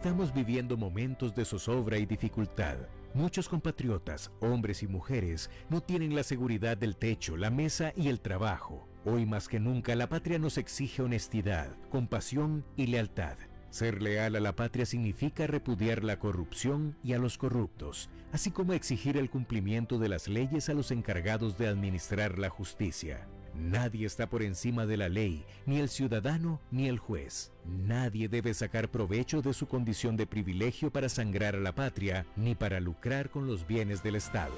Estamos viviendo momentos de zozobra y dificultad. Muchos compatriotas, hombres y mujeres, no tienen la seguridad del techo, la mesa y el trabajo. Hoy más que nunca la patria nos exige honestidad, compasión y lealtad. Ser leal a la patria significa repudiar la corrupción y a los corruptos, así como exigir el cumplimiento de las leyes a los encargados de administrar la justicia. Nadie está por encima de la ley, ni el ciudadano ni el juez. Nadie debe sacar provecho de su condición de privilegio para sangrar a la patria, ni para lucrar con los bienes del Estado.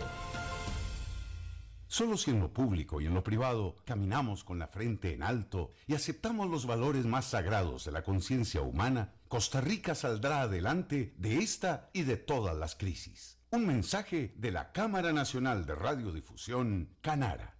Solo si en lo público y en lo privado caminamos con la frente en alto y aceptamos los valores más sagrados de la conciencia humana, Costa Rica saldrá adelante de esta y de todas las crisis. Un mensaje de la Cámara Nacional de Radiodifusión, Canara.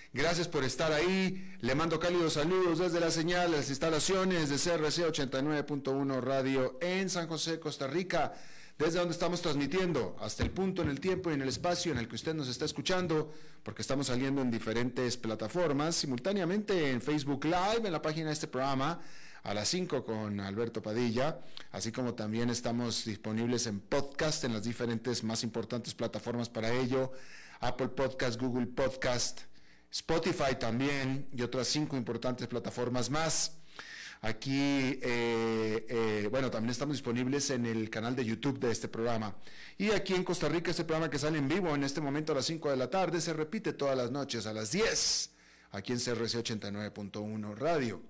Gracias por estar ahí. Le mando cálidos saludos desde la señal, las instalaciones de CRC 89.1 Radio en San José, Costa Rica, desde donde estamos transmitiendo hasta el punto en el tiempo y en el espacio en el que usted nos está escuchando, porque estamos saliendo en diferentes plataformas, simultáneamente en Facebook Live, en la página de este programa a las 5 con Alberto Padilla, así como también estamos disponibles en podcast en las diferentes más importantes plataformas para ello, Apple Podcast, Google Podcast, Spotify también y otras cinco importantes plataformas más. Aquí, eh, eh, bueno, también estamos disponibles en el canal de YouTube de este programa. Y aquí en Costa Rica, este programa que sale en vivo en este momento a las 5 de la tarde, se repite todas las noches a las 10, aquí en CRC 89.1 Radio.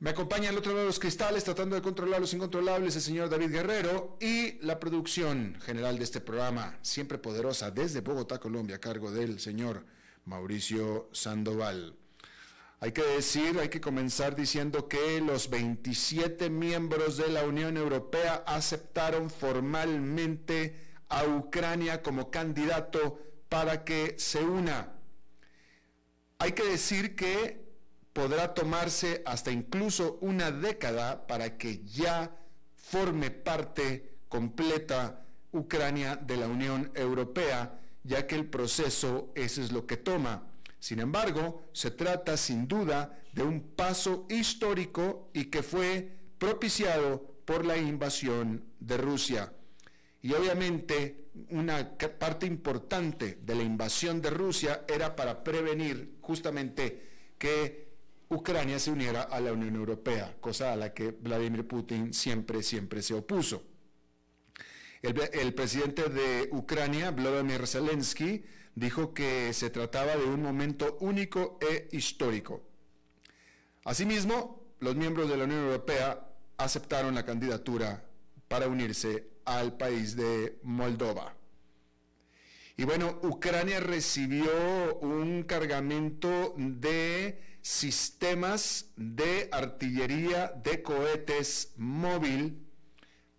Me acompaña al otro lado de los cristales, tratando de controlar los incontrolables, el señor David Guerrero y la producción general de este programa, siempre poderosa, desde Bogotá, Colombia, a cargo del señor Mauricio Sandoval. Hay que decir, hay que comenzar diciendo que los 27 miembros de la Unión Europea aceptaron formalmente a Ucrania como candidato para que se una. Hay que decir que podrá tomarse hasta incluso una década para que ya forme parte completa Ucrania de la Unión Europea, ya que el proceso ese es lo que toma. Sin embargo, se trata sin duda de un paso histórico y que fue propiciado por la invasión de Rusia. Y obviamente una parte importante de la invasión de Rusia era para prevenir justamente que Ucrania se uniera a la Unión Europea, cosa a la que Vladimir Putin siempre, siempre se opuso. El, presidente de Ucrania, Vladimir Zelensky, dijo que se trataba de un momento único e histórico. Asimismo, los miembros de la Unión Europea aceptaron la candidatura para unirse al país de Moldova. Y bueno, Ucrania recibió un cargamento de sistemas de artillería de cohetes móvil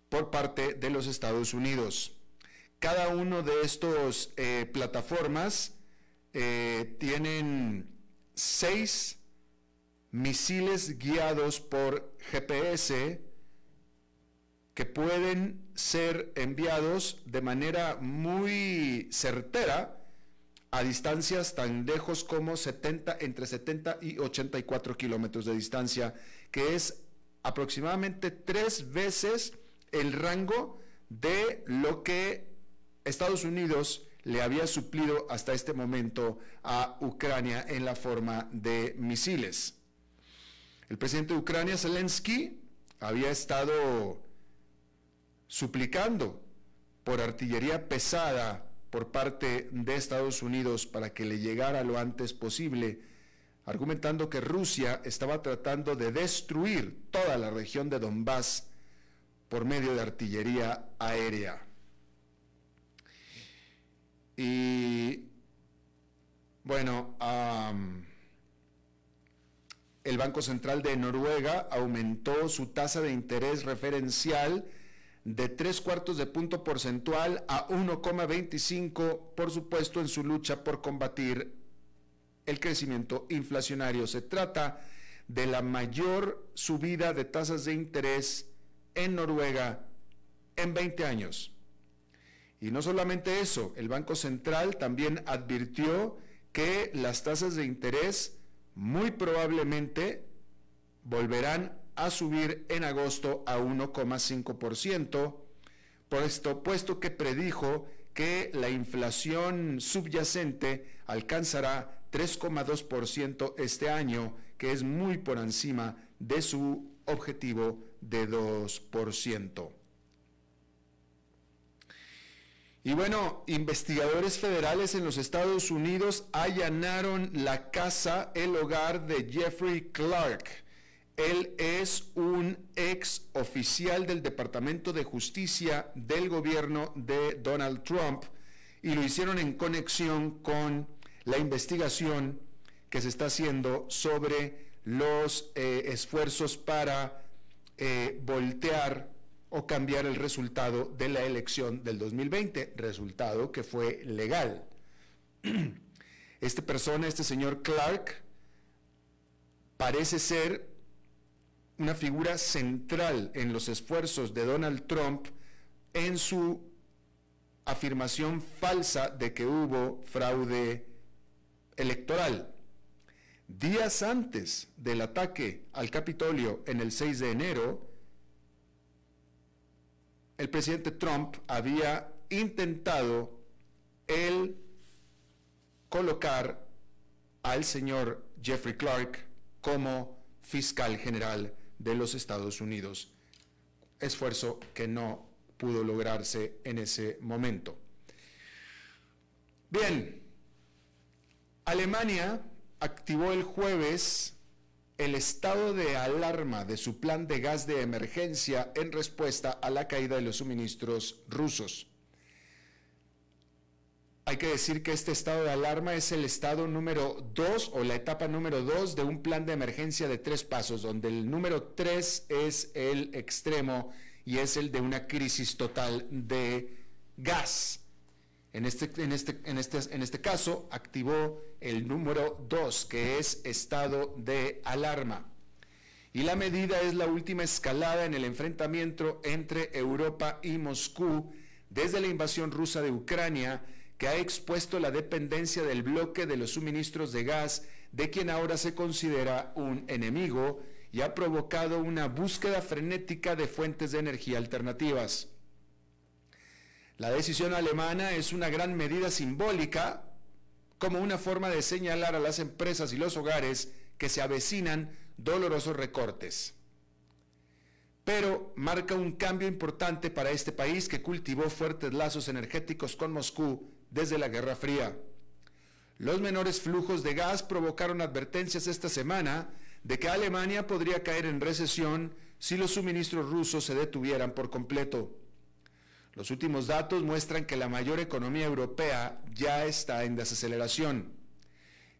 por parte de los Estados Unidos. Cada uno de estos eh, plataformas eh, tienen seis misiles guiados por GPS que pueden ser enviados de manera muy certera a distancias tan lejos como 70, entre 70 y 84 kilómetros de distancia, que es aproximadamente tres veces el rango de lo que Estados Unidos le había suplido hasta este momento a Ucrania en la forma de misiles. El presidente de Ucrania, Zelensky, había estado suplicando por artillería pesada por parte de Estados Unidos para que le llegara lo antes posible, argumentando que Rusia estaba tratando de destruir toda la región de Donbass por medio de artillería aérea. Y bueno, el Banco Central de Noruega aumentó su tasa de interés referencial de tres cuartos de punto porcentual a 1,25, por supuesto, en su lucha por combatir el crecimiento inflacionario. Se trata de la mayor subida de tasas de interés en Noruega en 20 años. Y no solamente eso, el Banco Central también advirtió que las tasas de interés muy probablemente volverán a subir en agosto a 1,5%, por esto, puesto que predijo que la inflación subyacente alcanzará 3,2% este año, que es muy por encima de su objetivo de 2%. Y bueno, investigadores federales en los Estados Unidos allanaron la casa, el hogar de Jeffrey Clark, él es un ex oficial del Departamento de Justicia del gobierno de Donald Trump y lo hicieron en conexión con la investigación que se está haciendo sobre los eh, esfuerzos para eh, voltear o cambiar el resultado de la elección del 2020, resultado que fue legal. Esta persona, este señor Clark, parece ser una figura central en los esfuerzos de Donald Trump en su afirmación falsa de que hubo fraude electoral. Días antes del ataque al Capitolio en el 6 de enero, el presidente Trump había intentado el colocar al señor Jeffrey Clark como fiscal general de los Estados Unidos, esfuerzo que no pudo lograrse en ese momento. Bien, Alemania activó el jueves el estado de alarma de su plan de gas de emergencia en respuesta a la caída de los suministros rusos. Hay que decir que este estado de alarma es el estado número 2 o la etapa número 2 de un plan de emergencia de tres pasos, donde el número 3 es el extremo y es el de una crisis total de gas. En este, en este, en este, en este caso, activó el número 2, que es estado de alarma. Y la medida es la última escalada en el enfrentamiento entre Europa y Moscú desde la invasión rusa de Ucrania que ha expuesto la dependencia del bloque de los suministros de gas de quien ahora se considera un enemigo y ha provocado una búsqueda frenética de fuentes de energía alternativas. La decisión alemana es una gran medida simbólica como una forma de señalar a las empresas y los hogares que se avecinan dolorosos recortes. Pero marca un cambio importante para este país que cultivó fuertes lazos energéticos con Moscú desde la Guerra Fría. Los menores flujos de gas provocaron advertencias esta semana de que Alemania podría caer en recesión si los suministros rusos se detuvieran por completo. Los últimos datos muestran que la mayor economía europea ya está en desaceleración.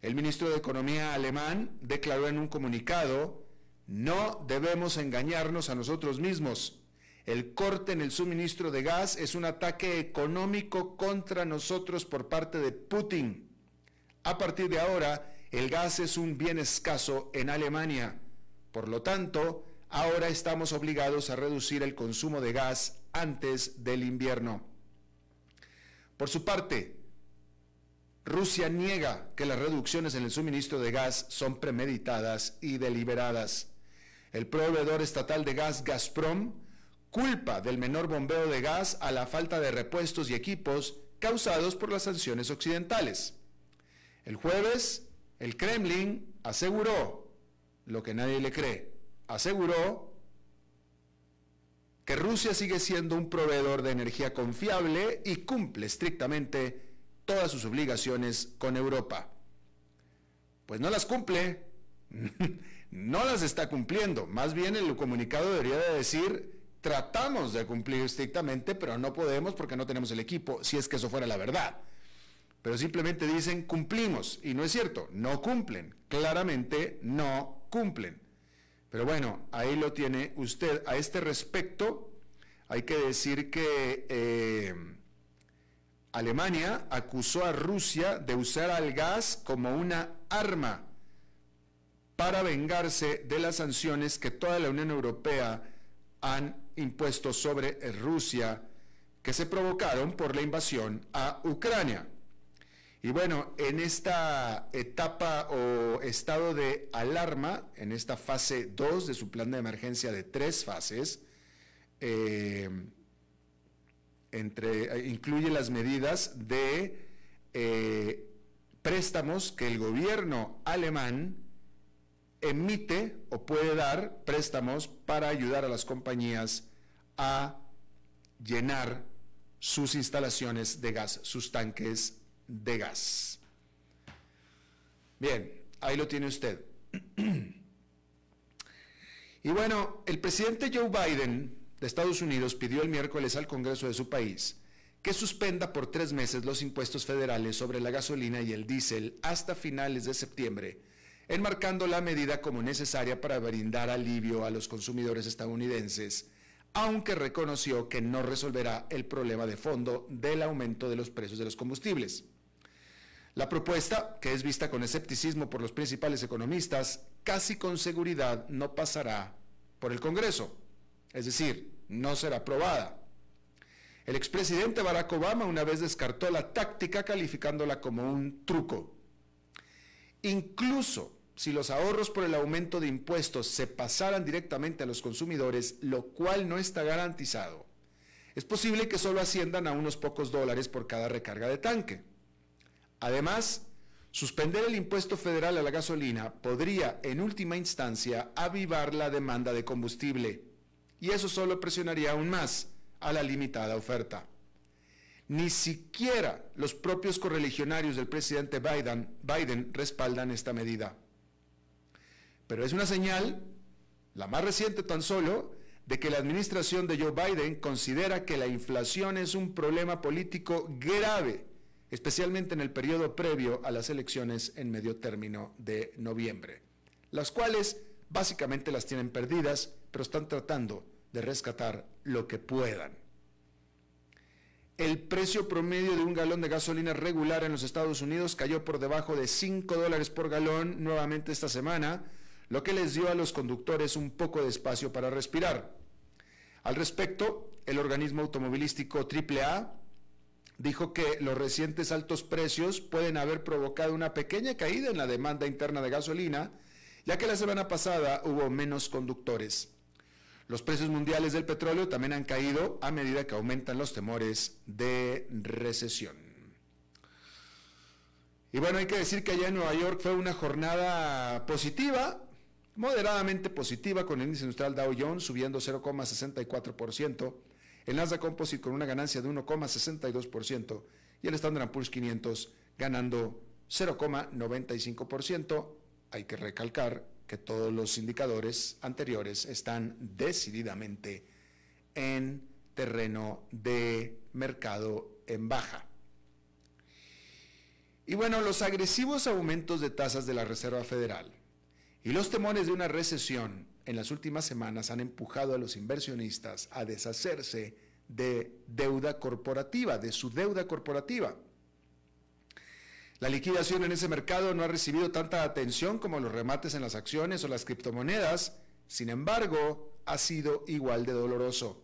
El ministro de Economía alemán declaró en un comunicado, no debemos engañarnos a nosotros mismos. El corte en el suministro de gas es un ataque económico contra nosotros por parte de Putin. A partir de ahora, el gas es un bien escaso en Alemania. Por lo tanto, ahora estamos obligados a reducir el consumo de gas antes del invierno. Por su parte, Rusia niega que las reducciones en el suministro de gas son premeditadas y deliberadas. El proveedor estatal de gas Gazprom culpa del menor bombeo de gas a la falta de repuestos y equipos causados por las sanciones occidentales. El jueves, el Kremlin aseguró, lo que nadie le cree, aseguró que Rusia sigue siendo un proveedor de energía confiable y cumple estrictamente todas sus obligaciones con Europa. Pues no las cumple, no las está cumpliendo. Más bien el comunicado debería de decir, tratamos de cumplir estrictamente, pero no podemos porque no tenemos el equipo, si es que eso fuera la verdad. Pero simplemente dicen, cumplimos, y no es cierto, no cumplen, claramente no cumplen. Pero bueno, ahí lo tiene usted. A este respecto, hay que decir que eh, Alemania acusó a Rusia de usar al gas como una arma para vengarse de las sanciones que toda la Unión Europea han impuesto sobre Rusia que se provocaron por la invasión a Ucrania. Y bueno, en esta etapa o estado de alarma, en esta fase 2 de su plan de emergencia de tres fases, eh, incluye las medidas de eh, préstamos que el gobierno alemán emite o puede dar préstamos para ayudar a las compañías a llenar sus instalaciones de gas, sus tanques de gas. Bien, ahí lo tiene usted. y bueno, el presidente Joe Biden de Estados Unidos pidió el miércoles al Congreso de su país que suspenda por tres meses los impuestos federales sobre la gasolina y el diésel hasta finales de septiembre, enmarcando la medida como necesaria para brindar alivio a los consumidores estadounidenses, aunque reconoció que no resolverá el problema de fondo del aumento de los precios de los combustibles. La propuesta, que es vista con escepticismo por los principales economistas, casi con seguridad no pasará por el Congreso, es decir, no será aprobada. El expresidente Barack Obama una vez descartó la táctica calificándola como un truco. Incluso si los ahorros por el aumento de impuestos se pasaran directamente a los consumidores, lo cual no está garantizado, es posible que solo asciendan a unos pocos dólares por cada recarga de tanque. Además, suspender el impuesto federal a la gasolina podría, en última instancia, avivar la demanda de combustible, y eso solo presionaría aún más a la limitada oferta. Ni siquiera los propios correligionarios del presidente Biden, respaldan esta medida. Pero es una señal, la más reciente tan solo, de que la administración de Joe Biden considera que la inflación es un problema político grave especialmente en el periodo previo a las elecciones en medio término de noviembre, las cuales básicamente las tienen perdidas, pero están tratando de rescatar lo que puedan. El precio promedio de un galón de gasolina regular en los Estados Unidos cayó por debajo de 5 dólares por galón nuevamente esta semana, lo que les dio a los conductores un poco de espacio para respirar. Al respecto, el organismo automovilístico AAA dijo que los recientes altos precios pueden haber provocado una pequeña caída en la demanda interna de gasolina, ya que la semana pasada hubo menos conductores. Los precios mundiales del petróleo también han caído a medida que aumentan los temores de recesión. Y bueno, hay que decir que allá en Nueva York fue una jornada positiva, moderadamente positiva, con el índice industrial Dow Jones subiendo 0,64%, el Nasdaq Composite con una ganancia de 1,62% y el Standard Poor's 500 ganando 0,95%. Hay que recalcar que todos los indicadores anteriores están decididamente en terreno de mercado en baja. Y bueno, los agresivos aumentos de tasas de la Reserva Federal y los temores de una recesión en las últimas semanas han empujado a los inversionistas a deshacerse de deuda corporativa, de su deuda corporativa. La liquidación en ese mercado no ha recibido tanta atención como los remates en las acciones o las criptomonedas, sin embargo, ha sido igual de doloroso.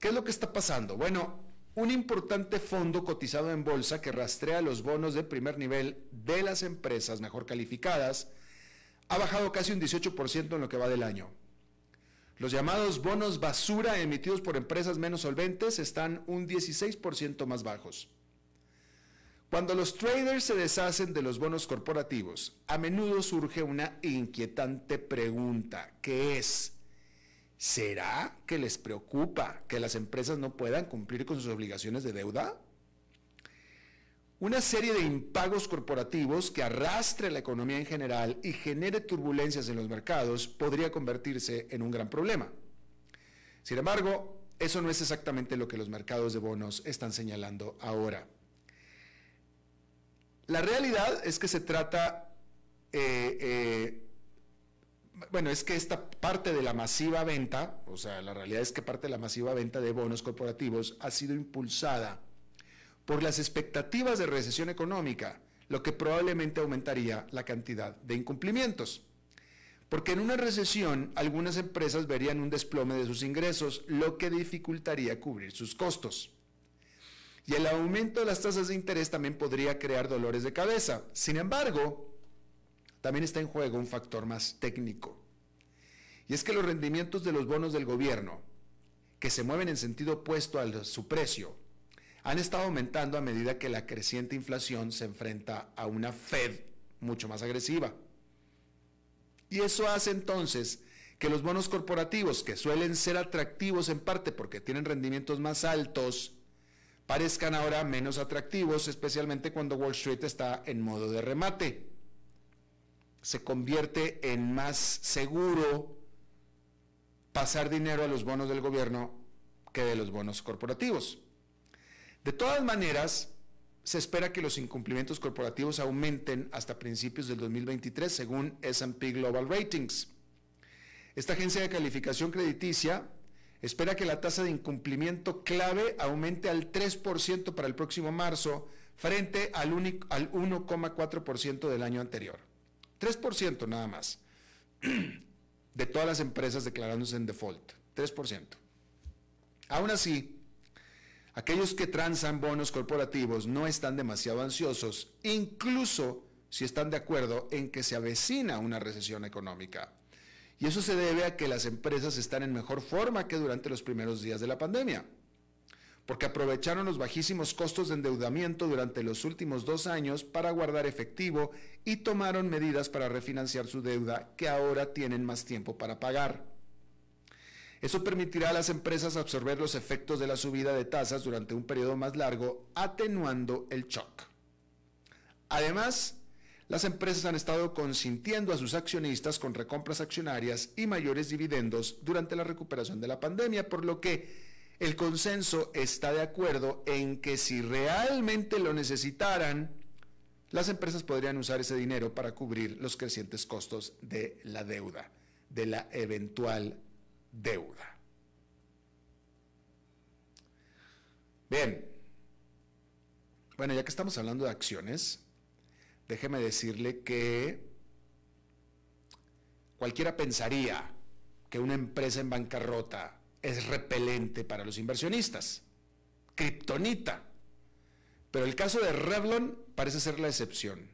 ¿Qué es lo que está pasando? Bueno, un importante fondo cotizado en bolsa que rastrea los bonos de primer nivel de las empresas mejor calificadas ha bajado casi un 18% en lo que va del año. Los llamados bonos basura emitidos por empresas menos solventes están un 16% más bajos. Cuando los traders se deshacen de los bonos corporativos, a menudo surge una inquietante pregunta, que es, ¿será que les preocupa que las empresas no puedan cumplir con sus obligaciones de deuda? Una serie de impagos corporativos que arrastre la economía en general y genere turbulencias en los mercados podría convertirse en un gran problema. Sin embargo, eso no es exactamente lo que los mercados de bonos están señalando ahora. La realidad es que se trata, eh, eh, bueno, es que esta parte de la masiva venta, o sea, la realidad es que parte de la masiva venta de bonos corporativos ha sido impulsada por las expectativas de recesión económica, lo que probablemente aumentaría la cantidad de incumplimientos. Porque en una recesión algunas empresas verían un desplome de sus ingresos, lo que dificultaría cubrir sus costos. Y el aumento de las tasas de interés también podría crear dolores de cabeza. Sin embargo, también está en juego un factor más técnico. Y es que los rendimientos de los bonos del gobierno, que se mueven en sentido opuesto a su precio, han estado aumentando a medida que la creciente inflación se enfrenta a una Fed mucho más agresiva. Y eso hace entonces que los bonos corporativos, que suelen ser atractivos en parte porque tienen rendimientos más altos, parezcan ahora menos atractivos, especialmente cuando Wall Street está en modo de remate. Se convierte en más seguro pasar dinero a los bonos del gobierno que de los bonos corporativos. De todas maneras, se espera que los incumplimientos corporativos aumenten hasta principios del 2023, según SP Global Ratings. Esta agencia de calificación crediticia espera que la tasa de incumplimiento clave aumente al 3% para el próximo marzo frente al, al 1,4% del año anterior. 3% nada más de todas las empresas declarándose en default. 3%. Aún así, aquellos que transan bonos corporativos no están demasiado ansiosos, incluso si están de acuerdo en que se avecina una recesión económica. Y eso se debe a que las empresas están en mejor forma que durante los primeros días de la pandemia, porque aprovecharon los bajísimos costos de endeudamiento durante los últimos dos años para guardar efectivo y tomaron medidas para refinanciar su deuda que ahora tienen más tiempo para pagar. Eso permitirá a las empresas absorber los efectos de la subida de tasas durante un periodo más largo, atenuando el shock. Además, las empresas han estado consintiendo a sus accionistas con recompras accionarias y mayores dividendos durante la recuperación de la pandemia, por lo que el consenso está de acuerdo en que si realmente lo necesitaran, las empresas podrían usar ese dinero para cubrir los crecientes costos de la deuda, de la eventual deuda. Bien, bueno, ya que estamos hablando de acciones, déjeme decirle que cualquiera pensaría que una empresa en bancarrota es repelente para los inversionistas. Kryptonita. Pero el caso de Revlon parece ser la excepción,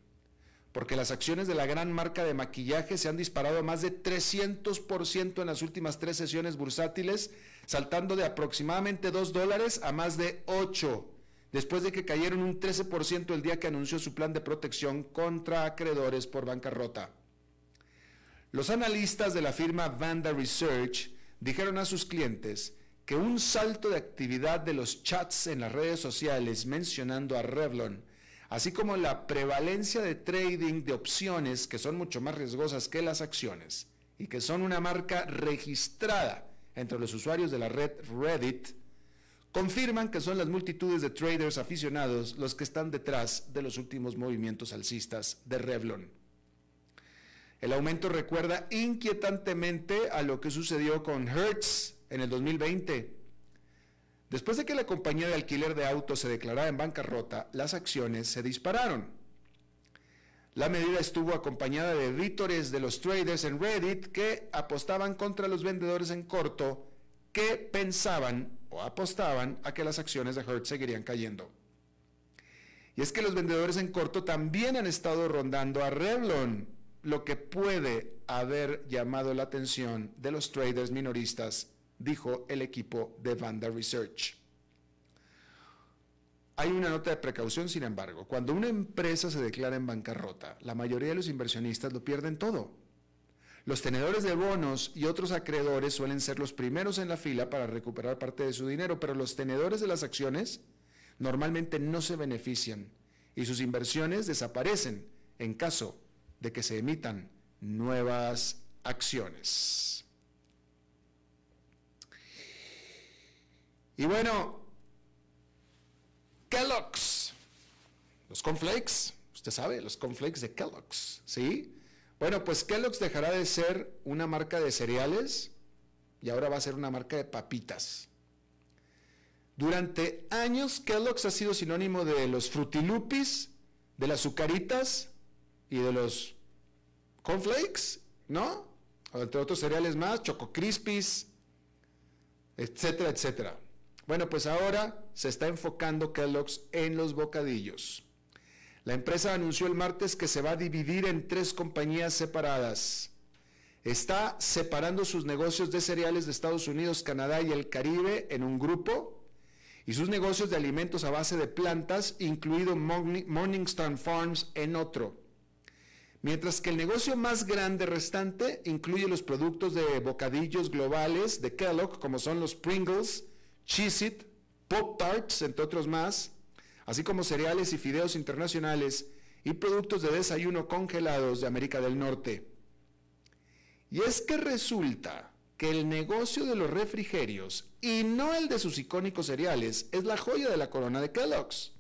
porque las acciones de la gran marca de maquillaje se han disparado más de 300% en las últimas tres sesiones bursátiles, saltando de aproximadamente 2 dólares a más de 8 después de que cayeron un 13% el día que anunció su plan de protección contra acreedores por bancarrota. Los analistas de la firma Vanda Research dijeron a sus clientes que un salto de actividad de los chats en las redes sociales mencionando a Revlon, así como la prevalencia de trading de opciones que son mucho más riesgosas que las acciones y que son una marca registrada entre los usuarios de la red Reddit confirman que son las multitudes de traders aficionados los que están detrás de los últimos movimientos alcistas de Revlon. El aumento recuerda inquietantemente a lo que sucedió con Hertz en el 2020. Después de que la compañía de alquiler de autos se declarara en bancarrota, las acciones se dispararon. La medida estuvo acompañada de vítores de los traders en Reddit que apostaban contra los vendedores en corto que pensaban o apostaban a que las acciones de Hertz seguirían cayendo. Y es que los vendedores en corto también han estado rondando a Revlon, lo que puede haber llamado la atención de los traders minoristas, dijo el equipo de Vanda Research. Hay una nota de precaución, sin embargo. Cuando una empresa se declara en bancarrota, la mayoría de los inversionistas lo pierden todo. Los tenedores de bonos y otros acreedores suelen ser los primeros en la fila para recuperar parte de su dinero, pero los tenedores de las acciones normalmente no se benefician y sus inversiones desaparecen en caso de que se emitan nuevas acciones. Y bueno, Kellogg's, los cornflakes, usted sabe, los cornflakes de Kellogg's, ¿sí? Bueno, pues Kellogg's dejará de ser una marca de cereales y ahora va a ser una marca de papitas. Durante años Kellogg's ha sido sinónimo de los frutilupis, de las azucaritas y de los cornflakes, ¿no? Entre otros cereales más, Choco Crispies, etcétera, etcétera. Bueno, pues ahora se está enfocando Kellogg's en los bocadillos. La empresa anunció el martes que se va a dividir en tres compañías separadas. Está separando sus negocios de cereales de Estados Unidos, Canadá y el Caribe en un grupo y sus negocios de alimentos a base de plantas, incluido Morningstar Farms, en otro. Mientras que el negocio más grande restante incluye los productos de bocadillos globales de Kellogg, como son los Pringles, Cheez-It, Pop Tarts, entre otros más, así como cereales y fideos internacionales y productos de desayuno congelados de América del Norte. Y es que resulta que el negocio de los refrigerios y no el de sus icónicos cereales es la joya de la corona de Kellogg's.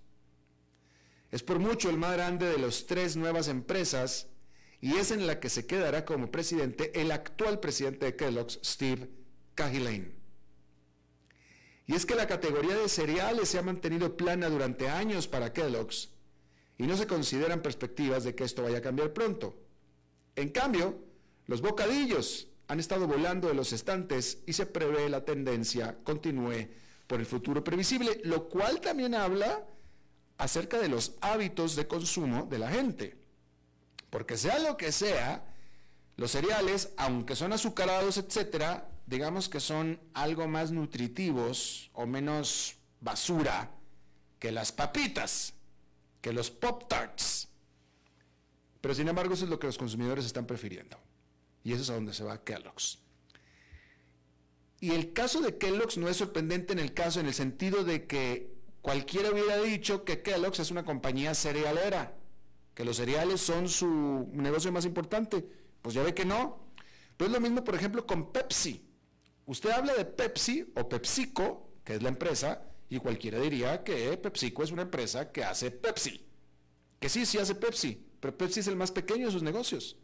Es por mucho el más grande de las tres nuevas empresas y es en la que se quedará como presidente el actual presidente de Kellogg's, Steve Cahillane. Y es que la categoría de cereales se ha mantenido plana durante años para Kellogg's y no se consideran perspectivas de que esto vaya a cambiar pronto. En cambio, los bocadillos han estado volando de los estantes y se prevé la tendencia continúe por el futuro previsible, lo cual también habla acerca de los hábitos de consumo de la gente. Porque sea lo que sea, los cereales, aunque son azucarados, etcétera, digamos que son algo más nutritivos o menos basura que las papitas, que los Pop Tarts. Pero sin embargo, eso es lo que los consumidores están prefiriendo. Y eso es a donde se va Kellogg's. Y el caso de Kellogg's no es sorprendente en el caso, en el sentido de que cualquiera hubiera dicho que Kellogg's es una compañía cerealera, que los cereales son su negocio más importante. Pues ya ve que no. Pero es lo mismo, por ejemplo, con Pepsi. Usted habla de Pepsi o PepsiCo, que es la empresa, y cualquiera diría que PepsiCo es una empresa que hace Pepsi. Que sí, sí hace Pepsi, pero Pepsi es el más pequeño de sus negocios.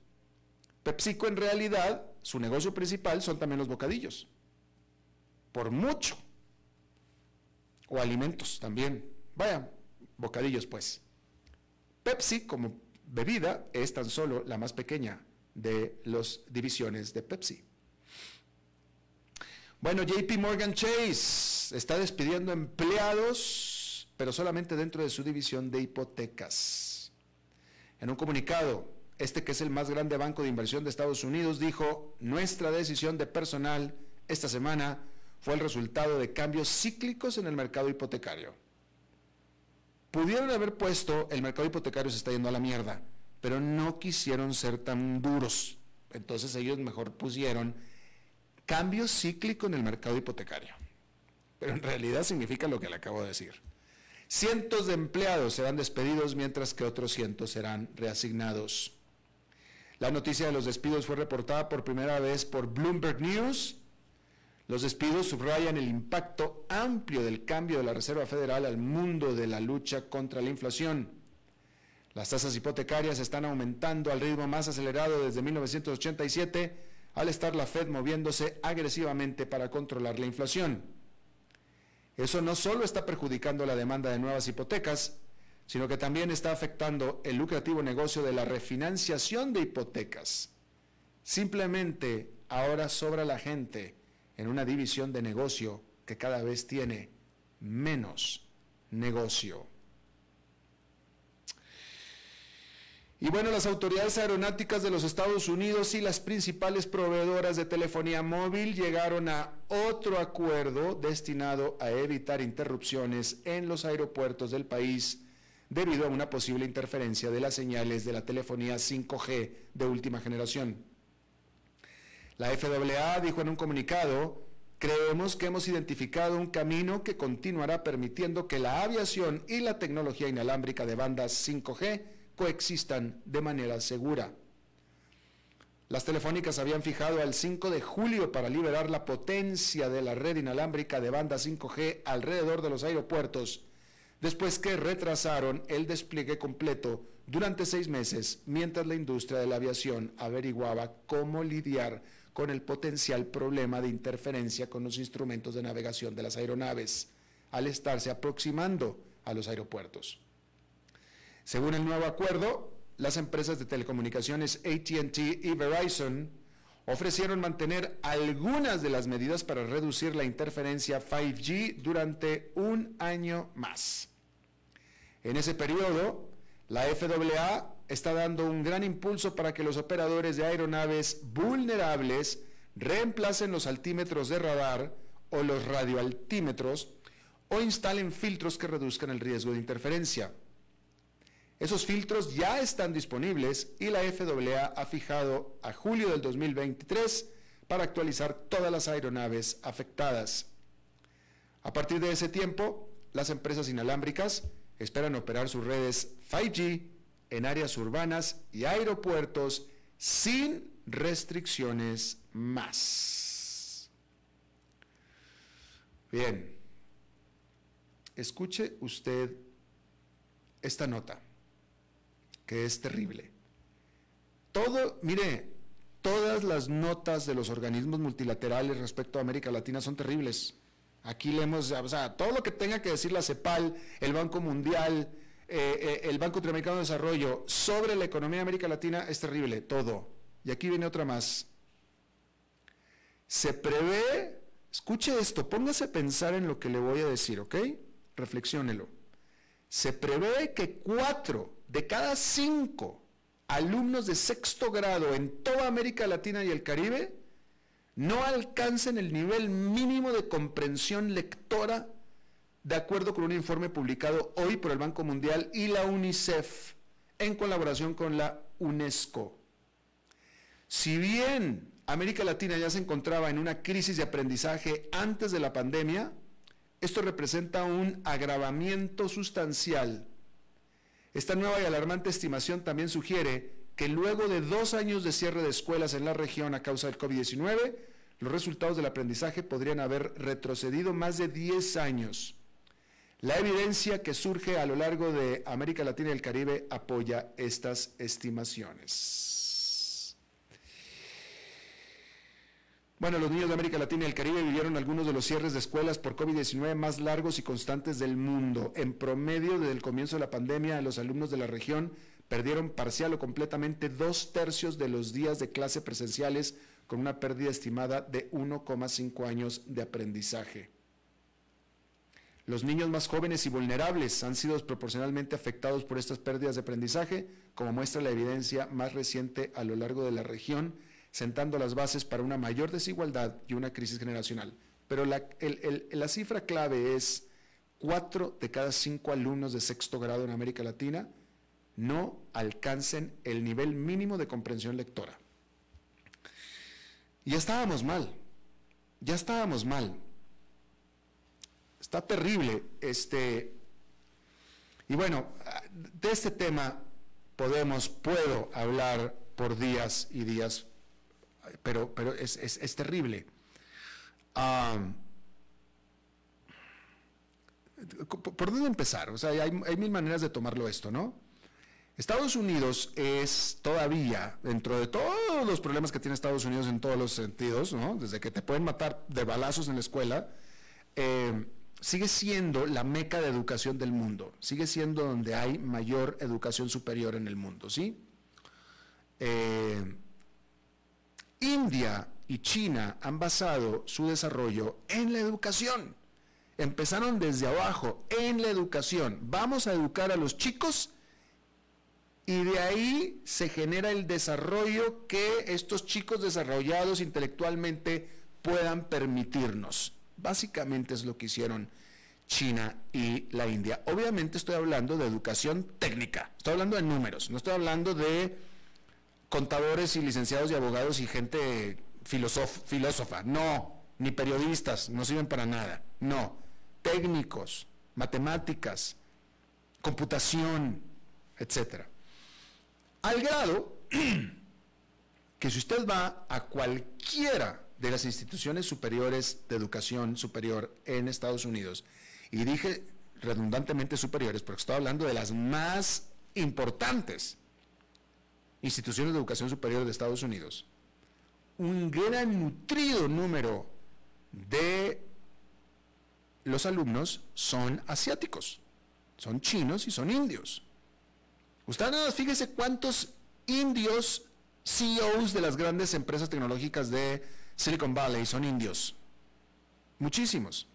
PepsiCo en realidad, su negocio principal son también los bocadillos. Por mucho. O alimentos también. Vaya, bocadillos pues. Pepsi como bebida es tan solo la más pequeña de las divisiones de Pepsi. Bueno, JP Morgan Chase está despidiendo empleados, pero solamente dentro de su división de hipotecas. En un comunicado, este que es el más grande banco de inversión de Estados Unidos, dijo, nuestra decisión de personal esta semana fue el resultado de cambios cíclicos en el mercado hipotecario. Pudieron haber puesto, el mercado hipotecario se está yendo a la mierda, pero no quisieron ser tan duros. Entonces ellos mejor pusieron cambio cíclico en el mercado hipotecario. Pero en realidad significa lo que le acabo de decir. Cientos de empleados serán despedidos mientras que otros cientos serán reasignados. La noticia de los despidos fue reportada por primera vez por Bloomberg News. Los despidos subrayan el impacto amplio del cambio de la Reserva Federal al mundo de la lucha contra la inflación. Las tasas hipotecarias están aumentando al ritmo más acelerado desde 1987, al estar la Fed moviéndose agresivamente para controlar la inflación. Eso no solo está perjudicando la demanda de nuevas hipotecas, sino que también está afectando el lucrativo negocio de la refinanciación de hipotecas. Simplemente ahora sobra la gente en una división de negocio que cada vez tiene menos negocio. Y bueno, las autoridades aeronáuticas de los Estados Unidos y las principales proveedoras de telefonía móvil llegaron a otro acuerdo destinado a evitar interrupciones en los aeropuertos del país debido a una posible interferencia de las señales de la telefonía 5G de última generación. La FAA dijo en un comunicado, creemos que hemos identificado un camino que continuará permitiendo que la aviación y la tecnología inalámbrica de bandas 5G coexistan de manera segura. Las telefónicas habían fijado al 5 de julio para liberar la potencia de la red inalámbrica de banda 5G alrededor de los aeropuertos, después que retrasaron el despliegue completo durante seis meses mientras la industria de la aviación averiguaba cómo lidiar con el potencial problema de interferencia con los instrumentos de navegación de las aeronaves al estarse aproximando a los aeropuertos. Según el nuevo acuerdo, las empresas de telecomunicaciones ATT y Verizon ofrecieron mantener algunas de las medidas para reducir la interferencia 5G durante un año más. En ese periodo, la FAA está dando un gran impulso para que los operadores de aeronaves vulnerables reemplacen los altímetros de radar o los radioaltímetros o instalen filtros que reduzcan el riesgo de interferencia. Esos filtros ya están disponibles y la FAA ha fijado a julio del 2023 para actualizar todas las aeronaves afectadas. A partir de ese tiempo, las empresas inalámbricas esperan operar sus redes 5G en áreas urbanas y aeropuertos sin restricciones más. Bien, escuche usted esta nota, que es terrible. Todo, mire, todas las notas de los organismos multilaterales respecto a América Latina son terribles. Aquí leemos, o sea, todo lo que tenga que decir la CEPAL, el Banco Mundial, eh, eh, el Banco Interamericano de Desarrollo sobre la economía de América Latina es terrible, todo. Y aquí viene otra más. Se prevé, escuche esto, póngase a pensar en lo que le voy a decir, ¿ok? Reflexiónelo. Se prevé que cuatro de cada cinco alumnos de sexto grado en toda América Latina y el Caribe no alcancen el nivel mínimo de comprensión lectora de acuerdo con un informe publicado hoy por el Banco Mundial y la UNICEF en colaboración con la UNESCO. Si bien América Latina ya se encontraba en una crisis de aprendizaje antes de la pandemia, esto representa un agravamiento sustancial. Esta nueva y alarmante estimación también sugiere que luego de dos años de cierre de escuelas en la región a causa del COVID-19, los resultados del aprendizaje podrían haber retrocedido más de 10 años. La evidencia que surge a lo largo de América Latina y el Caribe apoya estas estimaciones. Bueno, los niños de América Latina y el Caribe vivieron algunos de los cierres de escuelas por COVID-19 más largos y constantes del mundo. En promedio, desde el comienzo de la pandemia, los alumnos de la región perdieron parcial o completamente dos tercios de los días de clase presenciales, con una pérdida estimada de 1,5 años de aprendizaje. Los niños más jóvenes y vulnerables han sido proporcionalmente afectados por estas pérdidas de aprendizaje, como muestra la evidencia más reciente a lo largo de la región, sentando las bases para una mayor desigualdad y una crisis generacional. Pero la, la cifra clave es cuatro de cada cinco alumnos de sexto grado en América Latina no alcancen el nivel mínimo de comprensión lectora. Ya estábamos mal, ya estábamos mal. Está terrible. Este, y bueno, de este tema podemos, puedo hablar por días y días, pero, pero es, terrible. ¿Por dónde empezar? O sea, hay, hay mil maneras de tomarlo esto, ¿no? Estados Unidos es todavía, dentro de todos los problemas que tiene Estados Unidos en todos los sentidos, ¿no? desde que te pueden matar de balazos en la escuela, eh, sigue siendo la meca de educación del mundo, sigue siendo donde hay mayor educación superior en el mundo, ¿sí? Eh, India y China han basado su desarrollo en la educación. Empezaron desde abajo, en la educación. Vamos a educar a los chicos y de ahí se genera el desarrollo que estos chicos desarrollados intelectualmente puedan permitirnos. Básicamente es lo que hicieron China y la India. Obviamente estoy hablando de educación técnica, estoy hablando de números, no estoy hablando de contadores y licenciados y abogados y gente filósofa, no, ni periodistas, no sirven para nada, no, técnicos, matemáticas, computación, etcétera. Al grado que si usted va a cualquiera de las instituciones superiores de educación superior en Estados Unidos, y dije redundantemente superiores, porque estoy hablando de las más importantes instituciones de educación superior de Estados Unidos, un gran nutrido número de los alumnos son asiáticos, son chinos y son indios. Usted nada más fíjese cuántos indios CEOs de las grandes empresas tecnológicas de Silicon Valley son indios. Muchísimos.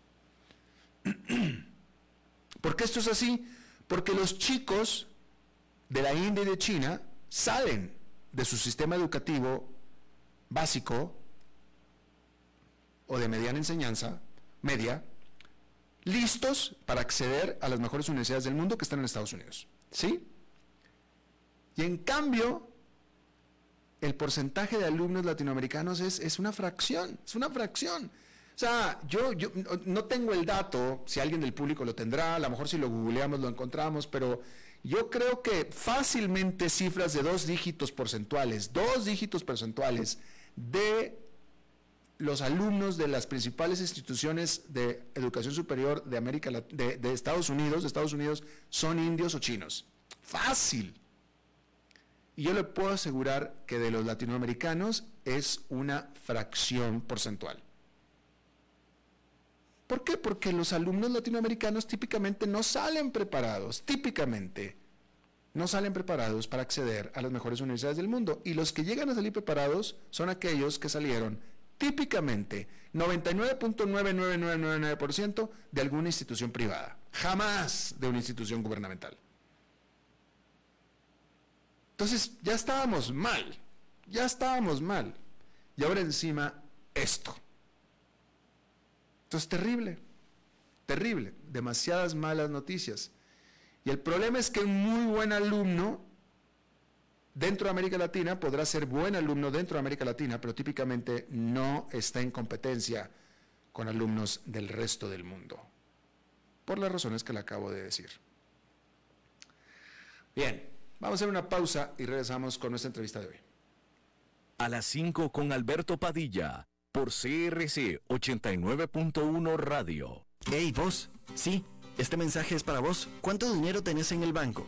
¿Por qué esto es así? Porque los chicos de la India y de China salen de su sistema educativo básico o de mediana enseñanza, media, listos para acceder a las mejores universidades del mundo que están en Estados Unidos. ¿Sí? Y en cambio, el porcentaje de alumnos latinoamericanos es, una fracción, es una fracción. O sea, yo, yo no tengo el dato, si alguien del público lo tendrá, a lo mejor si lo googleamos lo encontramos, pero yo creo que fácilmente cifras de dos dígitos porcentuales, dos dígitos porcentuales de los alumnos de las principales instituciones de educación superior de América de, de Estados Unidos, de Estados Unidos, son indios o chinos. Fácil. Y yo le puedo asegurar que de los latinoamericanos es una fracción porcentual. ¿Por qué? Porque los alumnos latinoamericanos típicamente no salen preparados, típicamente no salen preparados para acceder a las mejores universidades del mundo. Y los que llegan a salir preparados son aquellos que salieron típicamente 99.99999% de alguna institución privada, jamás de una institución gubernamental. Entonces ya estábamos mal, ya estábamos mal. Y ahora encima esto. Entonces terrible, terrible, demasiadas malas noticias. Y el problema es que un muy buen alumno dentro de América Latina podrá ser buen alumno dentro de América Latina, pero típicamente no está en competencia con alumnos del resto del mundo, por las razones que le acabo de decir. Bien, Vamos a hacer una pausa y regresamos con nuestra entrevista de hoy. A las 5 con Alberto Padilla, por CRC 89.1 Radio. Hey, vos. Sí, este mensaje es para vos. ¿Cuánto dinero tenés en el banco?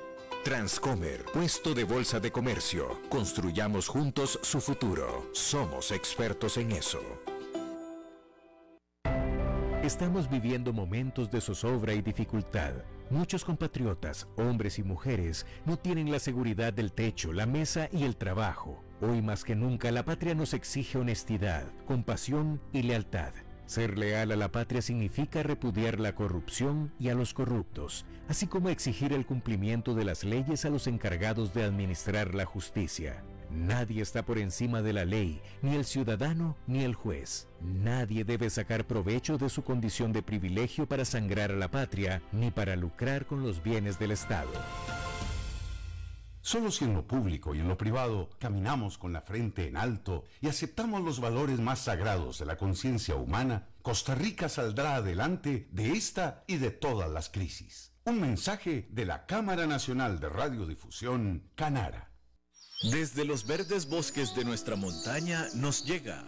Transcomer, puesto de bolsa de comercio. Construyamos juntos su futuro. Somos expertos en eso. Estamos viviendo momentos de zozobra y dificultad. Muchos compatriotas, hombres y mujeres, no tienen la seguridad del techo, la mesa y el trabajo. Hoy más que nunca la patria nos exige honestidad, compasión y lealtad. Ser leal a la patria significa repudiar la corrupción y a los corruptos, así como exigir el cumplimiento de las leyes a los encargados de administrar la justicia. Nadie está por encima de la ley, ni el ciudadano ni el juez. Nadie debe sacar provecho de su condición de privilegio para sangrar a la patria, ni para lucrar con los bienes del Estado. Solo si en lo público y en lo privado caminamos con la frente en alto y aceptamos los valores más sagrados de la conciencia humana, Costa Rica saldrá adelante de esta y de todas las crisis. Un mensaje de la Cámara Nacional de Radiodifusión, Canara. Desde los verdes bosques de nuestra montaña nos llega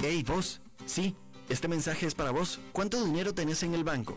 Hey, vos. Sí, este mensaje es para vos. ¿Cuánto dinero tenés en el banco?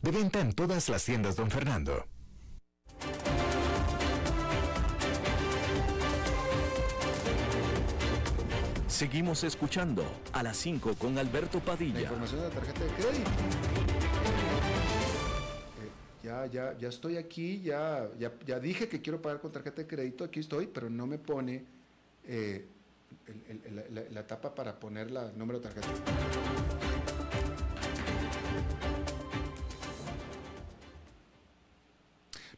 De venta en todas las tiendas, don Fernando. Seguimos escuchando a las 5 con Alberto La Padilla. información de la tarjeta de crédito. Eh, ya, ya, ya estoy aquí, ya, ya, ya dije que quiero pagar con tarjeta de crédito, aquí estoy, pero no me pone eh, el- el- la, la- la tapa para poner la- el número de tarjeta.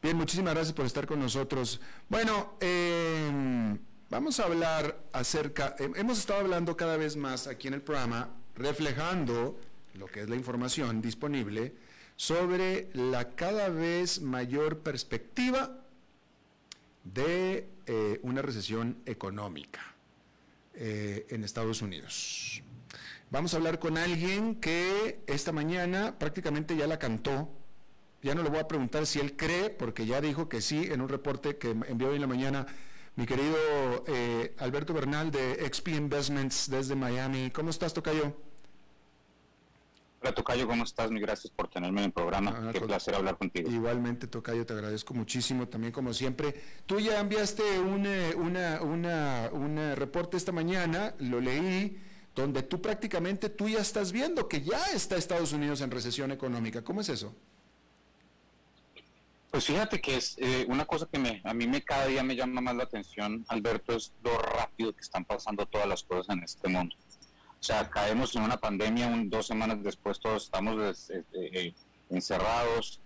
Bien, muchísimas gracias por estar con nosotros. Bueno, eh, vamos a hablar acerca, hemos estado hablando cada vez más aquí en el programa, reflejando lo que es la información disponible sobre la cada vez mayor perspectiva de eh, una recesión económica eh, en Estados Unidos. Vamos a hablar con alguien que esta mañana prácticamente ya la cantó. Ya no le voy a preguntar si él cree, porque ya dijo que sí en un reporte que envió hoy en la mañana mi querido eh, Alberto Bernal de XP Investments desde Miami. ¿Cómo estás, Tocayo? Hola Tocayo, ¿cómo estás? Muy gracias por tenerme en el programa. Ah, Qué placer hablar contigo. Igualmente, Tocayo, te agradezco muchísimo también, como siempre. Tú ya enviaste un, eh, una, una, un eh, reporte esta mañana, lo leí, donde tú prácticamente tú ya estás viendo que ya está Estados Unidos en recesión económica. ¿Cómo es eso? Pues fíjate que es eh, una cosa que me, a mí me cada día me llama más la atención, Alberto, es lo rápido que están pasando todas las cosas en este mundo. O sea, caemos en una pandemia, un, dos semanas después todos estamos des- eh, eh, encerrados,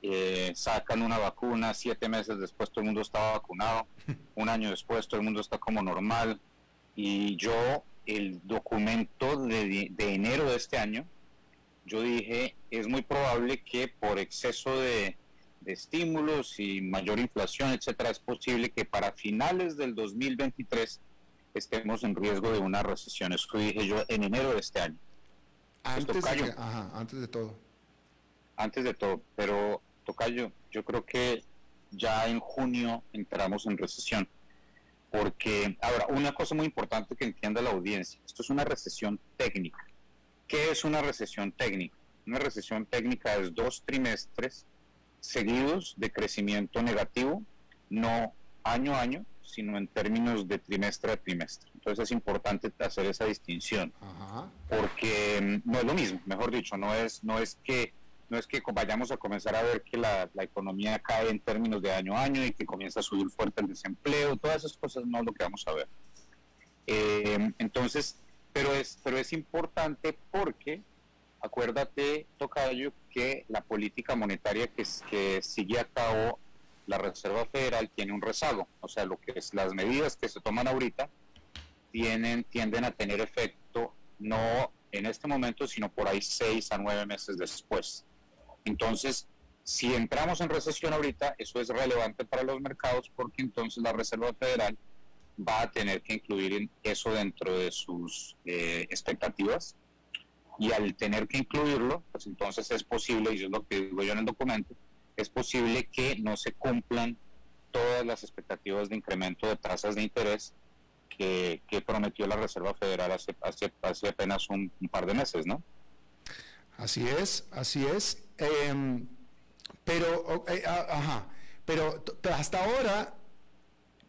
eh, sacan una vacuna, siete meses después todo el mundo está vacunado, un año después todo el mundo está como normal. Y yo, el documento de enero de este año, yo dije, es muy probable que por exceso de, de estímulos y mayor inflación, etcétera, es posible que para finales del 2023 estemos en riesgo de una recesión. Eso dije yo en enero de este año, Antes Tocayo. que- ajá, antes de todo. antes de todo. Pero, Tocayo, yo creo que ya en junio entramos en recesión. Porque, ahora, una cosa muy importante que entienda la audiencia, esto es una recesión técnica. ¿Qué es una recesión técnica? Una recesión técnica es dos trimestres seguidos de crecimiento negativo, no año a año, sino en términos de trimestre a trimestre. Entonces es importante hacer esa distinción, porque mm, no es lo mismo, mejor dicho, no es, no es que no es que vayamos a comenzar a ver que la, economía cae en términos de año a año y que comienza a subir fuerte el desempleo, todas esas cosas no es lo que vamos a ver. Eh, entonces, pero es, pero es importante porque, acuérdate, Tocayo, que la política monetaria que, sigue a cabo la Reserva Federal tiene un rezago, o sea, lo que es las medidas que se toman ahorita tienen, tienden a tener efecto no en este momento, sino por ahí seis a nueve meses después. Entonces, si entramos en recesión ahorita, eso es relevante para los mercados porque entonces la Reserva Federal va a tener que incluir eso dentro de sus eh, expectativas y al tener que incluirlo, pues entonces es posible, y es lo que digo yo en el documento, es posible que no se cumplan todas las expectativas de incremento de tasas de interés que, prometió la Reserva Federal hace, hace, apenas un, par de meses, ¿no? Así es, así es. Em, pero, eh, ajá, pero hasta ahora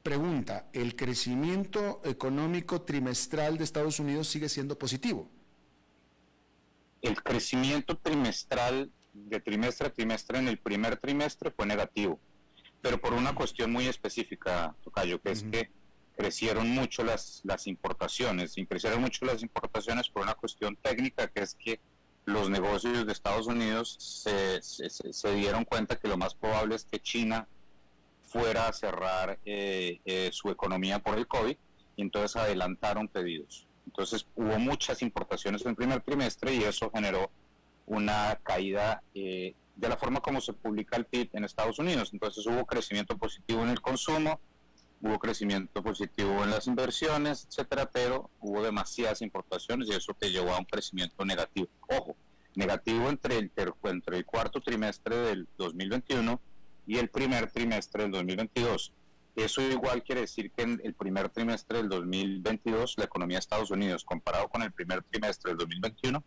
Pregunta, ¿el crecimiento económico trimestral de Estados Unidos sigue siendo positivo? El crecimiento trimestral de trimestre a trimestre en el primer trimestre fue negativo, pero por una cuestión muy específica, Tocayo, que es que crecieron mucho las, las importaciones, y crecieron mucho las importaciones por una cuestión técnica, que es que los negocios de Estados Unidos se, se dieron cuenta que lo más probable es que China fuera a cerrar eh, eh, su economía por el COVID y entonces adelantaron pedidos. Entonces hubo muchas importaciones en el primer trimestre y eso generó una caída eh, de la forma como se publica el PIB en Estados Unidos. Entonces hubo crecimiento positivo en el consumo, hubo crecimiento positivo en las inversiones, etcétera, pero hubo demasiadas importaciones y eso te llevó a un crecimiento negativo. Ojo, negativo entre el, entre el cuarto trimestre del 2021 y el primer trimestre del 2022. Eso igual quiere decir que en el primer trimestre del 2022 la economía de Estados Unidos comparado con el primer trimestre del 2021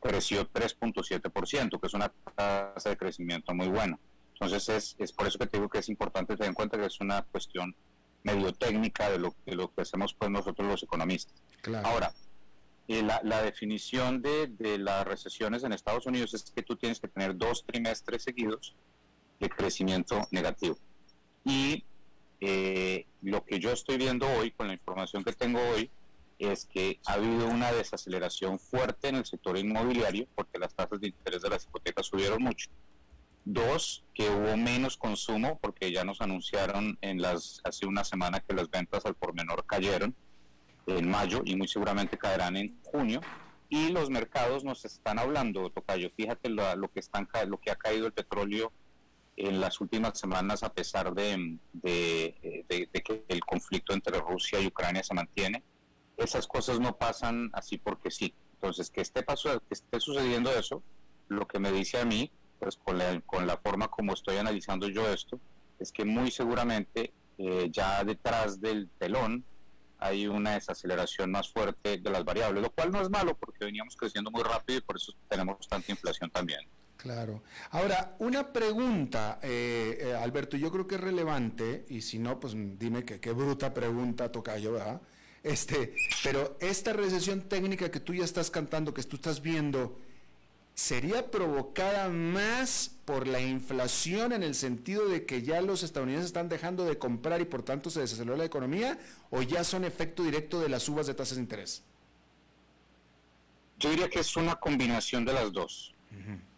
creció 3.7%, que es una tasa de crecimiento muy buena. Entonces es, es, por eso que te digo que es importante tener en cuenta que es una cuestión medio técnica de lo, de lo que hacemos pues nosotros los economistas. Ahora, eh, la, la, definición de, de las recesiones en Estados Unidos es que tú tienes que tener dos trimestres seguidos de crecimiento negativo. Y eh, lo que yo estoy viendo hoy, con la información que tengo hoy, es que ha habido una desaceleración fuerte en el sector inmobiliario porque las tasas de interés de las hipotecas subieron mucho. Dos, que hubo menos consumo porque ya nos anunciaron en las hace una semana que las ventas al por menor cayeron en mayo y muy seguramente caerán en junio. Y los mercados nos están hablando, Tocayo, fíjate lo, lo que, están, lo que ha caído el petróleo en las últimas semanas, a pesar de, que el conflicto entre Rusia y Ucrania se mantiene, esas cosas no pasan así porque sí. Entonces, que esté, paso, que esté sucediendo eso, lo que me dice a mí, pues con la, con la forma como estoy analizando yo esto, es que muy seguramente eh, ya detrás del telón hay una desaceleración más fuerte de las variables, lo cual no es malo porque veníamos creciendo muy rápido y por eso tenemos tanta inflación también. Claro. Ahora, una pregunta, eh, eh, Alberto, yo creo que es relevante, y si no, pues dime que qué bruta pregunta toca yo, ¿verdad? Este, pero esta recesión técnica que tú ya estás cantando, que tú estás viendo, ¿sería provocada más por la inflación en el sentido de que ya los estadounidenses están dejando de comprar y por tanto se desaceleró la economía, o ya son efecto directo de las subas de tasas de interés? Yo diría que es una combinación de las dos.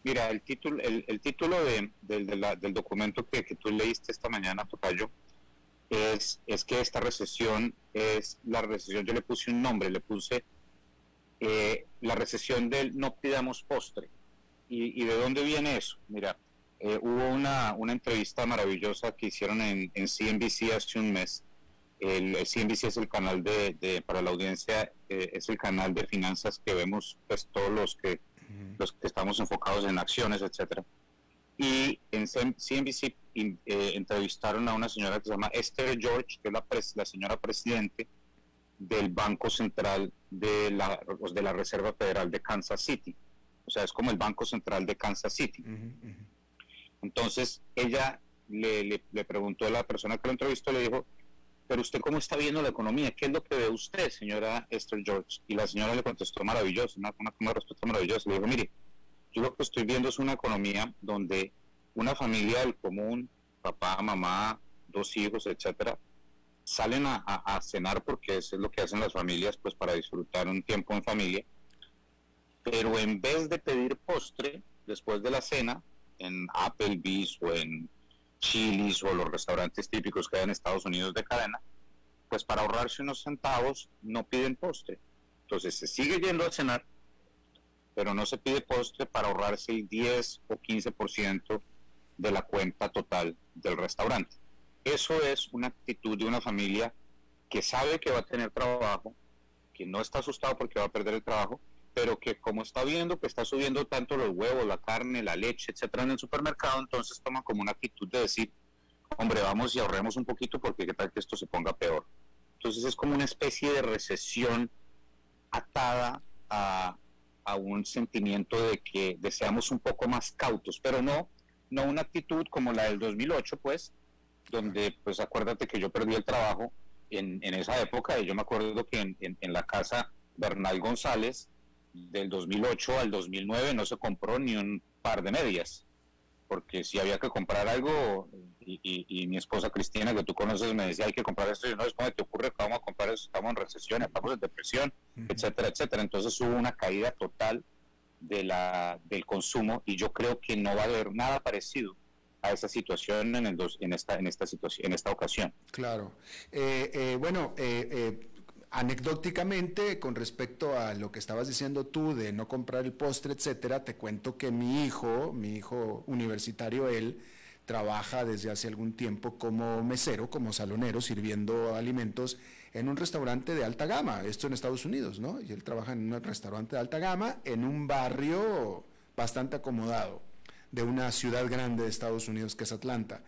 Mira, el título, el, título de, del documento que, tú leíste esta mañana, Tocayo, es, es que esta recesión es la recesión, yo le puse un nombre, le puse eh, la recesión del no pidamos postre. ¿Y, de dónde viene eso? Mira, eh, hubo una, una entrevista maravillosa que hicieron en, en CNBC hace un mes. El, CNBC es el canal de, para la audiencia, eh, es el canal de finanzas que vemos pues todos los que los que estamos enfocados en acciones, etcétera. Y en CNBC eh, entrevistaron a una señora que se llama Esther George, que es la, la señora presidente del Banco Central de la, de la Reserva Federal de Kansas City. O sea, es como el Banco Central de Kansas City. Entonces, ella le, le, preguntó a la persona que lo entrevistó, le dijo, pero usted cómo está viendo la economía, ¿qué es lo que ve usted, señora Esther George? Y la señora le contestó maravilloso, una, una, una respuesta maravillosa. Le dijo, mire, yo lo que estoy viendo es una economía donde una familia del común, papá, mamá, dos hijos, etcétera, salen a, cenar porque eso es lo que hacen las familias, pues para disfrutar un tiempo en familia. Pero en vez de pedir postre después de la cena, en Applebee's o en Chili's o los restaurantes típicos que hay en Estados Unidos de cadena, pues para ahorrarse unos centavos no piden postre. Entonces se sigue yendo a cenar, pero no se pide postre para ahorrarse el 10 o 15% de la cuenta total del restaurante. Eso es una actitud de una familia que sabe que va a tener trabajo, que no está asustado porque va a perder el trabajo, pero que como está viendo que está subiendo tanto los huevos, la carne, la leche, etcétera, en el supermercado, entonces toma como una actitud de decir, hombre, vamos y ahorremos un poquito porque qué tal que esto se ponga peor. Entonces es como una especie de recesión atada a, a un sentimiento de que deseamos un poco más cautos, pero no, no una actitud como la del 2008, pues, donde, pues acuérdate que yo perdí el trabajo en, en esa época y yo me acuerdo que en, en, la casa Bernal González del 2008 al 2009 no se compró ni un par de medias, porque si había que comprar algo, y, y, mi esposa Cristina, que tú conoces, me decía, hay que comprar esto, y no, es como te ocurre que vamos a comprar eso, estamos en recesión, estamos en depresión, etcétera, etcétera. Entonces hubo una caída total de la, del consumo y yo creo que no va a haber nada parecido a esa situación en, el dos, en, esta, en, esta situación, en esta ocasión. Claro. Eh, eh, bueno, eh, anecdóticamente, con respecto a lo que estabas diciendo tú de no comprar el postre, etcétera, te cuento que mi hijo, mi hijo universitario, él, trabaja desde hace algún tiempo como mesero, como salonero, sirviendo alimentos en un restaurante de alta gama, esto en Estados Unidos, ¿no? Y él trabaja en un restaurante de alta gama en un barrio bastante acomodado de una ciudad grande de Estados Unidos que es Atlanta.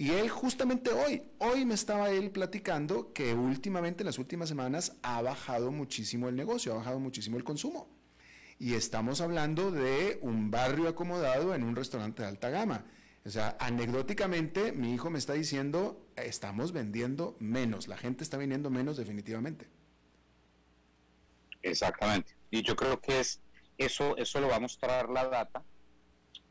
Y él justamente hoy, hoy me estaba él platicando que últimamente, en las últimas semanas, ha bajado muchísimo el negocio, ha bajado muchísimo el consumo. Y estamos hablando de un barrio acomodado en un restaurante de alta gama. O sea, anecdóticamente, mi hijo me está diciendo, estamos vendiendo menos, la gente está vendiendo menos definitivamente. Exactamente. Y yo creo que es eso, eso lo va a mostrar la data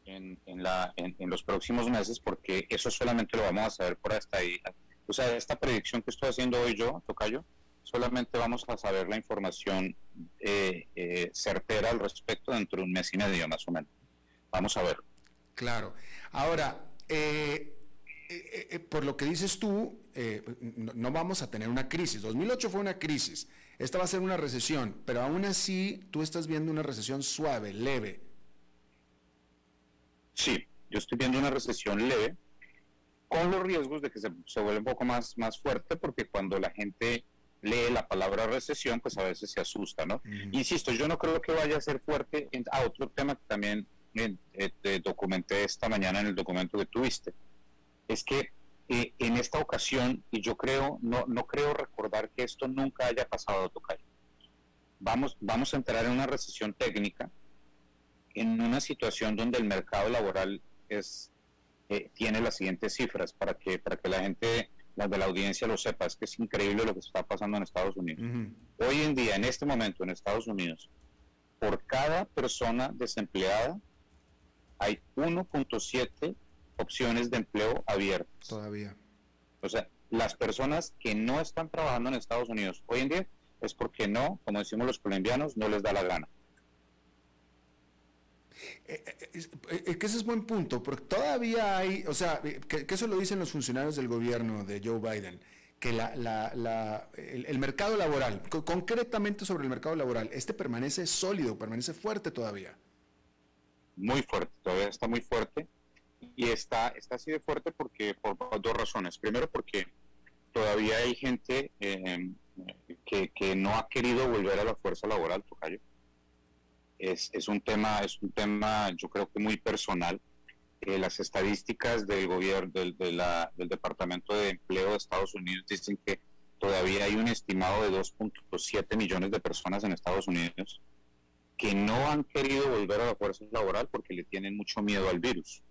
en, la, en, los próximos meses, porque eso solamente lo vamos a saber por hasta ahí. O sea, esta predicción que estoy haciendo hoy yo, Tocayo, solamente vamos a saber la información eh, eh, certera al respecto dentro de un mes y medio más o menos. Vamos a ver. Claro. Ahora, eh, por lo que dices tú, no, no, vamos a tener una crisis. 2008 fue una crisis. Esta va a ser una recesión, pero aún así tú estás viendo una recesión suave, leve. Sí, yo estoy viendo una recesión leve, con los riesgos de que se, se vuelva un poco más, más fuerte, porque cuando la gente lee la palabra recesión, pues a veces se asusta, ¿no? Insisto, yo no creo que vaya a ser fuerte. En, ah, otro tema que también eh, documenté esta mañana en el documento que tuviste, es que eh, en esta ocasión, y yo creo, no, no creo recordar que esto nunca haya pasado a tocar. Vamos, vamos a entrar en una recesión técnica en una situación donde el mercado laboral es eh, tiene las siguientes cifras para que para que la gente de la audiencia lo sepa. Es que es increíble lo que está pasando en Estados Unidos. Hoy en día en este momento en Estados Unidos por cada persona desempleada hay 1.7 opciones de empleo abiertas. Todavía. O sea las personas que no están trabajando en Estados Unidos hoy en día es porque no como decimos los colombianos no les da la gana eh, eh, eh, que ese es buen punto, porque todavía hay, o sea, que, eso lo dicen los funcionarios del gobierno de Joe Biden, que la, la, el, mercado laboral, concretamente sobre el mercado laboral, este permanece sólido, permanece fuerte todavía. Muy fuerte, todavía está muy fuerte. Y está, está así de fuerte porque por dos razones. Primero porque todavía hay gente que, que no ha querido volver a la fuerza laboral, Tocayo es, es, un tema, es un tema yo creo que muy personal. Eh, las estadísticas del gobierno, del, de la, del Departamento de Empleo de Estados Unidos dicen que todavía hay un estimado de 2.7 millones de personas en Estados Unidos que no han querido volver a la fuerza laboral porque le tienen mucho miedo al virus.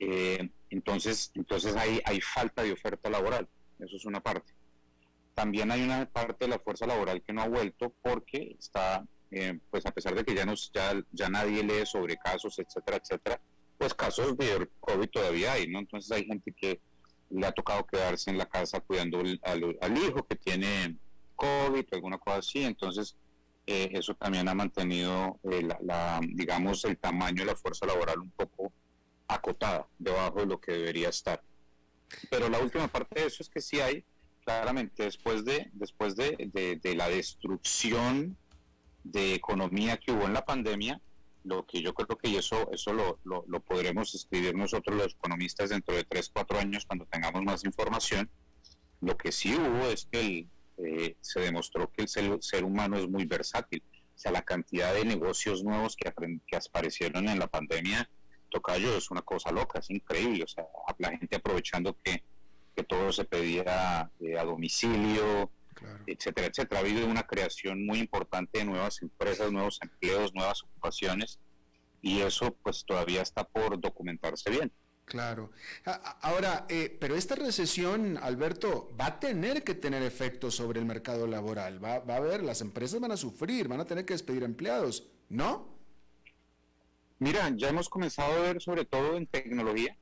Eh, entonces, entonces hay, hay falta de oferta laboral. eso es una parte. También hay una parte de la fuerza laboral que no ha vuelto porque está, eh, pues a pesar de que ya, nos, ya, ya nadie lee sobre casos, etcétera, etcétera, pues casos de COVID todavía hay, ¿no? Entonces hay gente que le ha tocado quedarse en la casa cuidando al, hijo que tiene COVID alguna cosa así, entonces eh, eso también ha mantenido, eh, la, digamos, el tamaño de la fuerza laboral un poco acotada, debajo de lo que debería estar. Pero la última parte de eso es que sí hay, claramente, después de, después de, de la destrucción de economía que hubo en la pandemia, lo que yo creo que eso, eso lo, lo, podremos escribir nosotros los economistas dentro de tres, cuatro años cuando tengamos más información. Lo que sí hubo es que eh, se demostró que el ser, humano es muy versátil. O sea, la cantidad de negocios nuevos que, que aparecieron en la pandemia, Tocayo, es una cosa loca, es increíble. O sea, la gente aprovechando que, que todo se pedía eh, a domicilio, etcétera, etcétera. Ha habido una creación muy importante de nuevas empresas, nuevos empleos, nuevas ocupaciones y eso pues todavía está por documentarse bien. Claro. Ahora, eh, pero esta recesión, Alberto, va a tener que tener efectos sobre el mercado laboral. Va, va, a haber, las empresas van a sufrir, van a tener que despedir empleados, ¿no? Mira, ya hemos comenzado a ver, sobre todo en tecnología,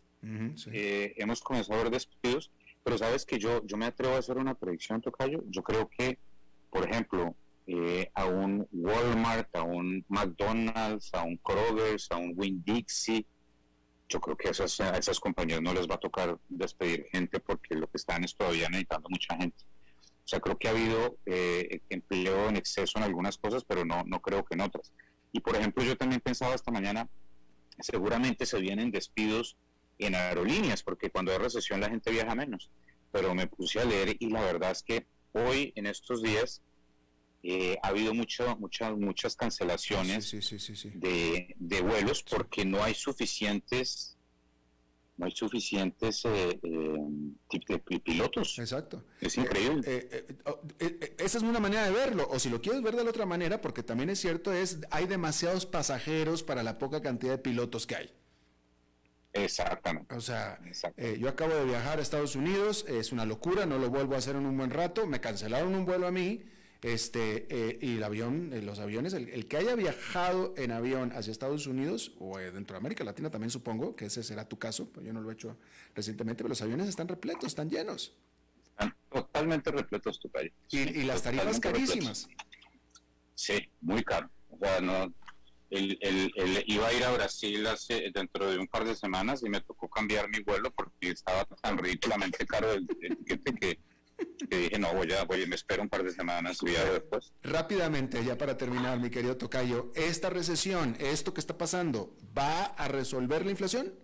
eh, hemos comenzado a ver despidos pero sabes que yo, yo me atrevo a hacer una predicción, Tocayo. Yo creo que, por ejemplo, eh, a un Walmart, a un McDonald's, a un Kroger, a un Winn-Dixie, yo creo que a esas, a esas compañías no les va a tocar despedir gente porque lo que están es todavía necesitando mucha gente. O sea, creo que ha habido eh, empleo en exceso en algunas cosas, pero no, no creo que en otras. Y por ejemplo, yo también pensaba esta mañana, seguramente se vienen despidos en aerolíneas, porque cuando hay recesión la gente viaja menos. Pero me puse a leer y la verdad es que hoy, en estos días, eh, ha habido mucho, muchas, muchas cancelaciones de, de, vuelos porque no hay suficientes no hay suficientes eh, eh pilotos. Exacto. Es increíble. Eh, oh, esa es una manera de verlo. O si lo quieres ver de la otra manera, porque también es cierto, es hay demasiados pasajeros para la poca cantidad de pilotos que hay. Exactamente. O sea, eh, yo acabo de viajar a Estados Unidos, es una locura, no lo vuelvo a hacer en un buen rato, me cancelaron un vuelo a mí, este, eh, y el avión, eh, los aviones, el, que haya viajado en avión hacia Estados Unidos o dentro de América Latina también supongo que ese será tu caso, yo no lo he hecho recientemente, pero los aviones están repletos, están llenos. Están totalmente repletos tu país. Y, las tarifas carísimas. Sí, muy caro. O sea, no, el, el, iba a ir a Brasil hace, dentro de un par de semanas y me tocó cambiar mi vuelo porque estaba tan ridículamente caro el, tiquete que, dije, no, voy a, voy, me espero un par de semanas y después. Rápidamente, ya para terminar, mi querido Tocayo, ¿esta recesión, esto que está pasando, va a resolver la inflación?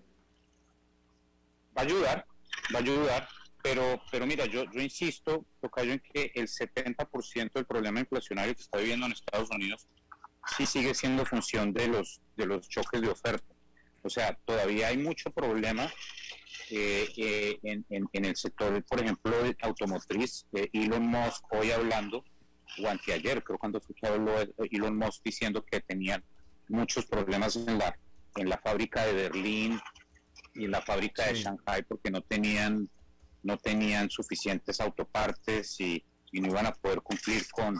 Va a ayudar, va a ayudar, pero, pero mira, yo, yo insisto, Tocayo, en que el 70% del problema inflacionario que está viviendo en Estados Unidos sí sigue siendo función de los, de los choques de oferta. O sea, todavía hay mucho problema eh, eh, en, en, el sector, por ejemplo, automotriz. Eh, Elon Musk hoy hablando, o anteayer, creo cuando fue que habló Elon Musk diciendo que tenían muchos problemas en la, en la fábrica de Berlín y en la fábrica de Shanghai porque no tenían, no tenían suficientes autopartes y, y no iban a poder cumplir con,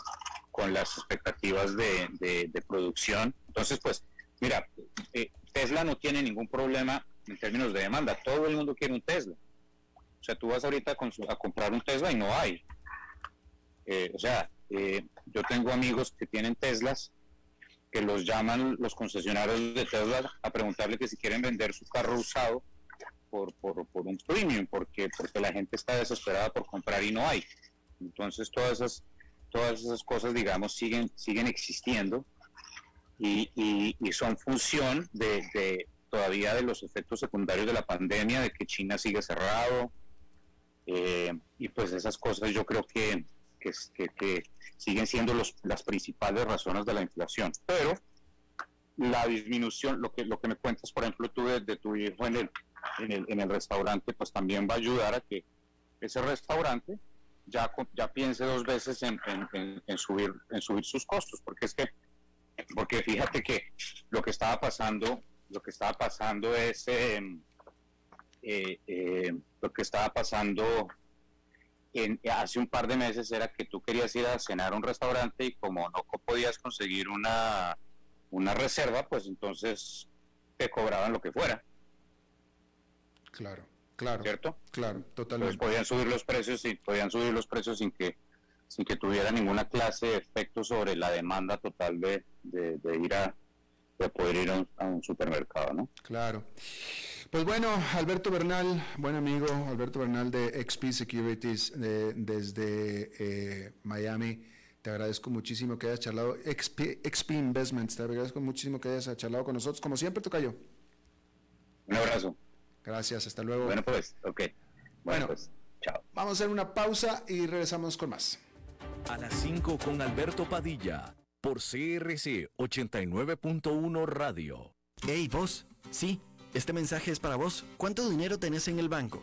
con las expectativas de, producción. Entonces, pues, mira, eh, Tesla no tiene ningún problema en términos de demanda. Todo el mundo quiere un Tesla. O sea, tú vas ahorita a, comprar un Tesla y no hay. Eh, o sea, eh, yo tengo amigos que tienen Teslas que los llaman los concesionarios de Tesla a preguntarle que si quieren vender su carro usado por, por, por un premium, porque, porque la gente está desesperada por comprar y no hay. Entonces, todas esas todas esas cosas, digamos, siguen, siguen existiendo y, y, son función de, todavía de los efectos secundarios de la pandemia, de que China sigue cerrado, eh, y pues esas cosas yo creo que, que, que, siguen siendo los, las principales razones de la inflación. Pero la disminución, lo que, lo que me cuentas, por ejemplo, tú de, de tu hijo en el, en el, en el restaurante, pues también va a ayudar a que ese restaurante ya, ya piense dos veces en, subir, en subir sus costos, porque es que, porque fíjate que lo que estaba pasando, lo que estaba pasando es, em, eh, eh, lo que estaba pasando hace un par de meses era que tú querías ir a cenar a un restaurante y como no podías conseguir una, una reserva, pues entonces te cobraban lo que fuera. Claro, claro. ¿Cierto? Claro, totalmente. podían subir los precios y podían subir los precios sin que sin que tuviera ninguna clase de efecto sobre la demanda total de, de, ir a de poder ir a un, supermercado, ¿no? Claro. Pues bueno, Alberto Bernal, buen amigo, Alberto Bernal de XP Securities desde eh, Miami. Te agradezco muchísimo que hayas charlado, XP, XP, Investments, te agradezco muchísimo que hayas charlado con nosotros. Como siempre, Tocayo. Un abrazo. Gracias, hasta luego. Bueno, pues, ok. Bueno, pues, chao. Vamos a hacer una pausa y regresamos con más. A las 5 con Alberto Padilla, por CRC 89.1 Radio. Hey, vos. Sí, este mensaje es para vos. ¿Cuánto dinero tenés en el banco?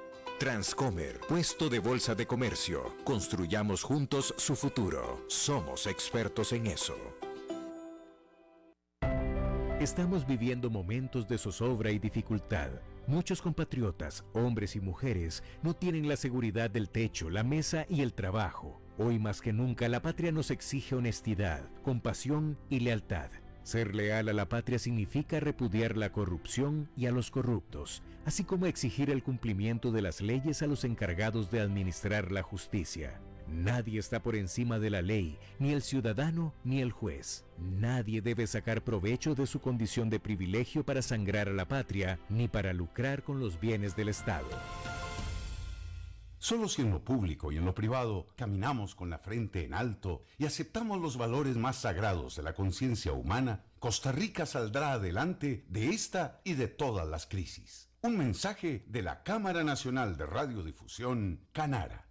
Transcomer, puesto de bolsa de comercio. Construyamos juntos su futuro. Somos expertos en eso. Estamos viviendo momentos de zozobra y dificultad. Muchos compatriotas, hombres y mujeres, no tienen la seguridad del techo, la mesa y el trabajo. Hoy más que nunca la patria nos exige honestidad, compasión y lealtad. Ser leal a la patria significa repudiar la corrupción y a los corruptos, así como exigir el cumplimiento de las leyes a los encargados de administrar la justicia. Nadie está por encima de la ley, ni el ciudadano ni el juez. Nadie debe sacar provecho de su condición de privilegio para sangrar a la patria, ni para lucrar con los bienes del Estado. Solo si en lo público y en lo privado caminamos con la frente en alto y aceptamos los valores más sagrados de la conciencia humana, Costa Rica saldrá adelante de esta y de todas las crisis. Un mensaje de la Cámara Nacional de Radiodifusión, Canara.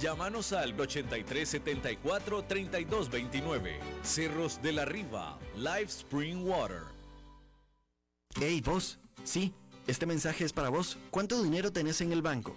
Llámanos al 8374 3229. Cerros de la Riva, Live Spring Water. Hey, vos. Sí, este mensaje es para vos. ¿Cuánto dinero tenés en el banco?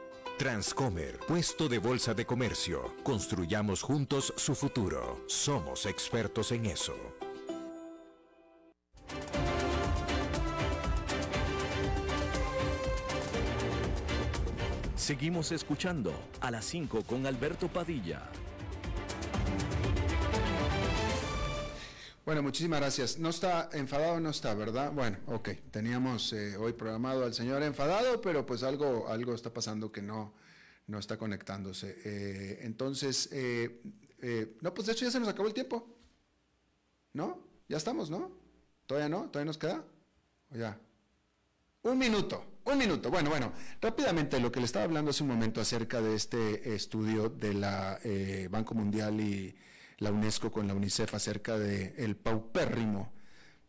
Transcomer, puesto de bolsa de comercio. Construyamos juntos su futuro. Somos expertos en eso. Seguimos escuchando a las 5 con Alberto Padilla. Bueno, muchísimas gracias. No está enfadado, no está, ¿verdad? Bueno, ok. Teníamos eh, hoy programado al señor enfadado, pero pues algo, algo está pasando que no, no está conectándose. Eh, entonces, eh, no, pues de hecho ya se nos acabó el tiempo. ¿No? Ya estamos, ¿no? ¿Todavía no? ¿Todavía nos queda? ¿O ya? Un minuto, un minuto. Bueno, bueno, rápidamente lo que le estaba hablando hace un momento acerca de este estudio de la Banco Mundial y la UNESCO con la UNICEF acerca del el paupérrimo,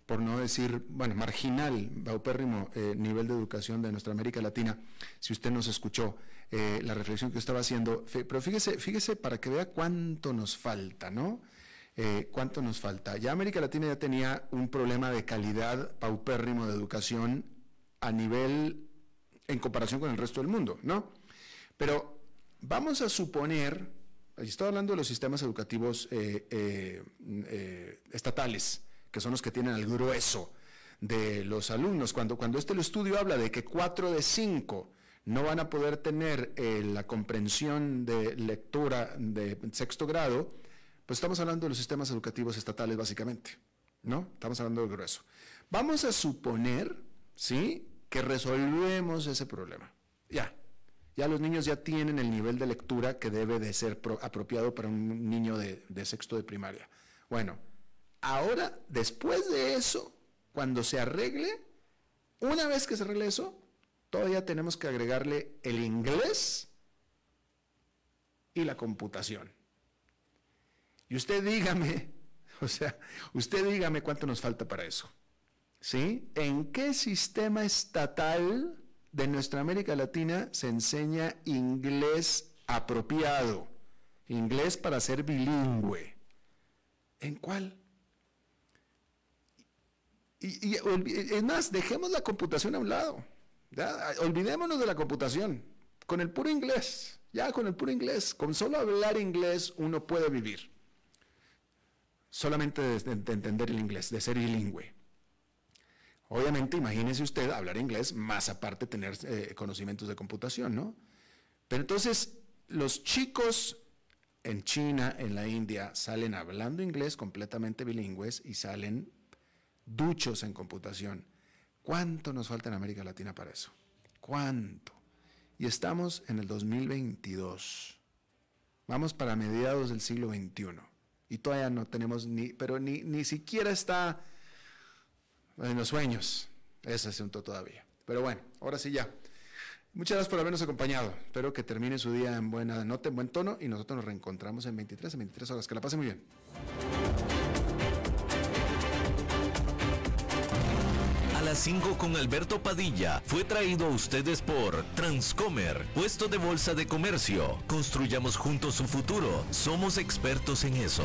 por no decir, bueno, marginal, paupérrimo eh, nivel de educación de nuestra América Latina, si usted nos escuchó eh, la reflexión que estaba haciendo, pero fíjese, fíjese para que vea cuánto nos falta, ¿no? Eh, cuánto nos falta. Ya América Latina ya tenía un problema de calidad paupérrimo de educación a nivel en comparación con el resto del mundo, ¿no? Pero vamos a suponer estoy hablando de los sistemas educativos eh, eh, eh, estatales, que son los que tienen el grueso de los alumnos. Cuando, cuando este estudio habla de que 4 de 5 no van a poder tener la comprensión de lectura de sexto grado, pues estamos hablando de los sistemas educativos estatales básicamente, ¿no? Estamos hablando del grueso. Vamos a suponer, ¿sí?, que resolvemos ese problema. Ya, ya los niños ya tienen el nivel de lectura que debe de ser apropiado para un niño de, de sexto de primaria. Bueno, ahora, después de eso, cuando se arregle, una vez que se arregle eso, todavía tenemos que agregarle el inglés y la computación. Y usted dígame, o sea, usted dígame cuánto nos falta para eso. ¿Sí? ¿En qué sistema estatal de nuestra América Latina se enseña inglés apropiado? Inglés para ser bilingüe. ¿En cuál? Y, es más, dejemos la computación a un lado. Olvidémonos de la computación. Con el puro inglés, ya con el puro inglés, con solo hablar inglés uno puede vivir. Solamente de, entender el inglés, de ser bilingüe. Obviamente, imagínese usted hablar inglés, más aparte tener eh, conocimientos de computación, ¿no? Pero entonces, los chicos en China, en la India, salen hablando inglés completamente bilingües y salen duchos en computación. ¿Cuánto nos falta en América Latina para eso? ¿Cuánto? Y estamos en el 2022. Vamos para mediados del siglo XXI. Y todavía no tenemos ni, pero ni, ni siquiera está en los sueños ese asunto todavía. Pero bueno, ahora sí ya. Muchas gracias por habernos acompañado. Espero que termine su día en buena nota, en buen tono y nosotros nos reencontramos en 23, en 23 horas. Que la pase muy bien. A las 5 con Alberto Padilla fue traído a ustedes por Transcomer, puesto de bolsa de comercio. Construyamos juntos su futuro. Somos expertos en eso.